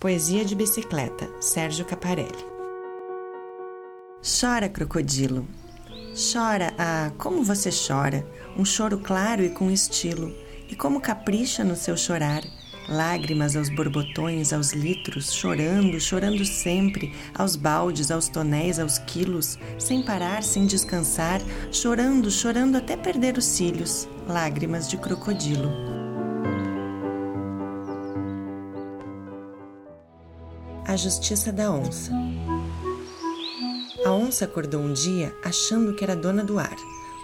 Poesia de bicicleta, Sérgio Caparelli. Chora, crocodilo. Chora, ah, como você chora, um choro claro e com estilo, e como capricha no seu chorar, lágrimas aos borbotões, aos litros, chorando, chorando sempre, aos baldes, aos tonéis, aos quilos, sem parar, sem descansar, chorando, chorando até perder os cílios, lágrimas de crocodilo. A Justiça da Onça. A onça acordou um dia achando que era dona do ar.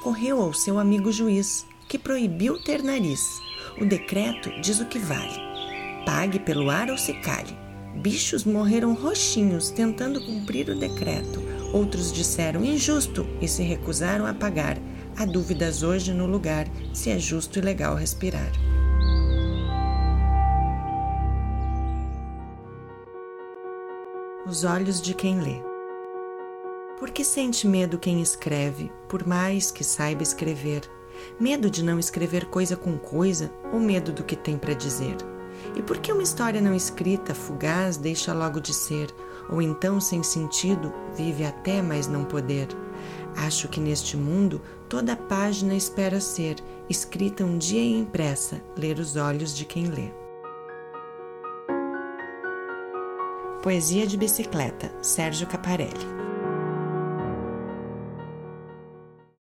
Correu ao seu amigo juiz, que proibiu ter nariz. O decreto diz o que vale: pague pelo ar ou se cale. Bichos morreram roxinhos tentando cumprir o decreto. Outros disseram injusto e se recusaram a pagar. Há dúvidas hoje no lugar se é justo e legal respirar. Os olhos de quem lê. Por que sente medo quem escreve, por mais que saiba escrever? Medo de não escrever coisa com coisa ou medo do que tem para dizer? E por que uma história não escrita, fugaz, deixa logo de ser, ou então sem sentido, vive até mais não poder? Acho que neste mundo toda página espera ser escrita um dia e impressa, ler os olhos de quem lê. Poesia de bicicleta, Sérgio Caparelli.